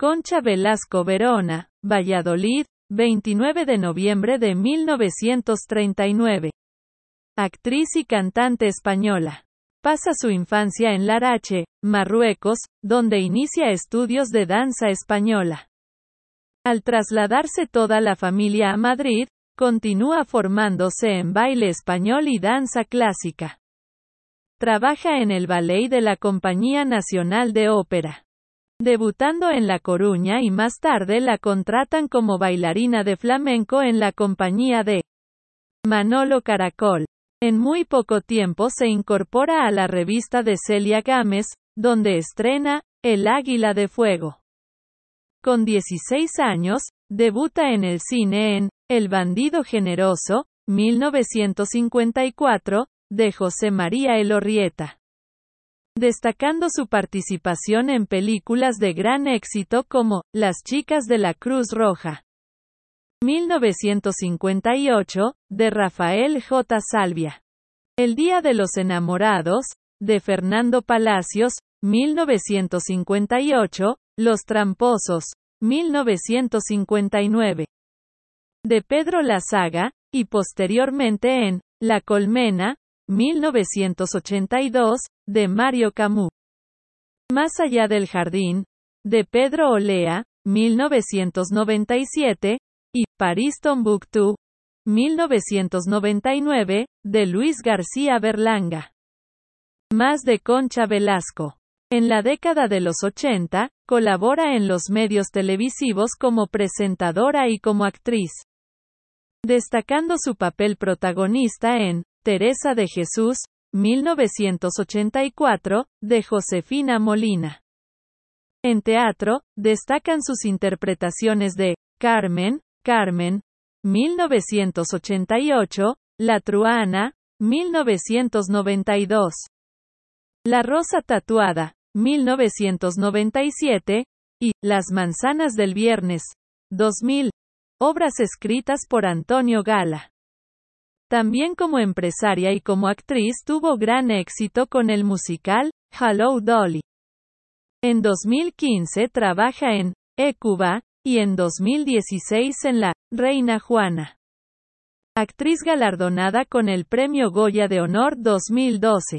Concha Velasco Verona, Valladolid, 29 de noviembre de 1939. Actriz y cantante española. Pasa su infancia en Larache, Marruecos, donde inicia estudios de danza española. Al trasladarse toda la familia a Madrid, continúa formándose en baile español y danza clásica. Trabaja en el ballet de la Compañía Nacional de Ópera debutando en La Coruña y más tarde la contratan como bailarina de flamenco en la compañía de Manolo Caracol. En muy poco tiempo se incorpora a la revista de Celia Gámez, donde estrena El Águila de Fuego. Con 16 años, debuta en el cine en El Bandido Generoso, 1954, de José María Elorrieta destacando su participación en películas de gran éxito como Las chicas de la Cruz Roja. 1958, de Rafael J. Salvia. El Día de los Enamorados, de Fernando Palacios, 1958, Los Tramposos, 1959. De Pedro Lazaga, y posteriormente en La Colmena, 1982, de Mario Camus. Más allá del jardín, de Pedro Olea, 1997, y París Tombuctú, 1999, de Luis García Berlanga. Más de Concha Velasco. En la década de los 80, colabora en los medios televisivos como presentadora y como actriz. Destacando su papel protagonista en Teresa de Jesús, 1984, de Josefina Molina. En teatro, destacan sus interpretaciones de Carmen, Carmen, 1988, La Truana, 1992. La Rosa Tatuada, 1997, y Las Manzanas del Viernes, 2000. Obras escritas por Antonio Gala. También como empresaria y como actriz tuvo gran éxito con el musical, Hello Dolly. En 2015 trabaja en Ecuba, y en 2016 en La Reina Juana. Actriz galardonada con el Premio Goya de Honor 2012.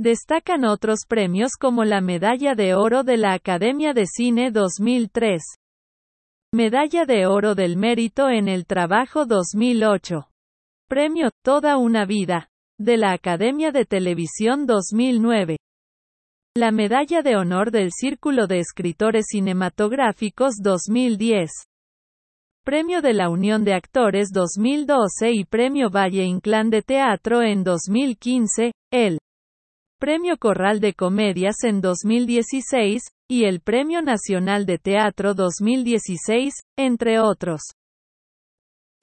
Destacan otros premios como la Medalla de Oro de la Academia de Cine 2003. Medalla de Oro del Mérito en el Trabajo 2008. Premio Toda una vida, de la Academia de Televisión 2009. La Medalla de Honor del Círculo de Escritores Cinematográficos 2010. Premio de la Unión de Actores 2012 y Premio Valle Inclán de Teatro en 2015, el Premio Corral de Comedias en 2016, y el Premio Nacional de Teatro 2016, entre otros.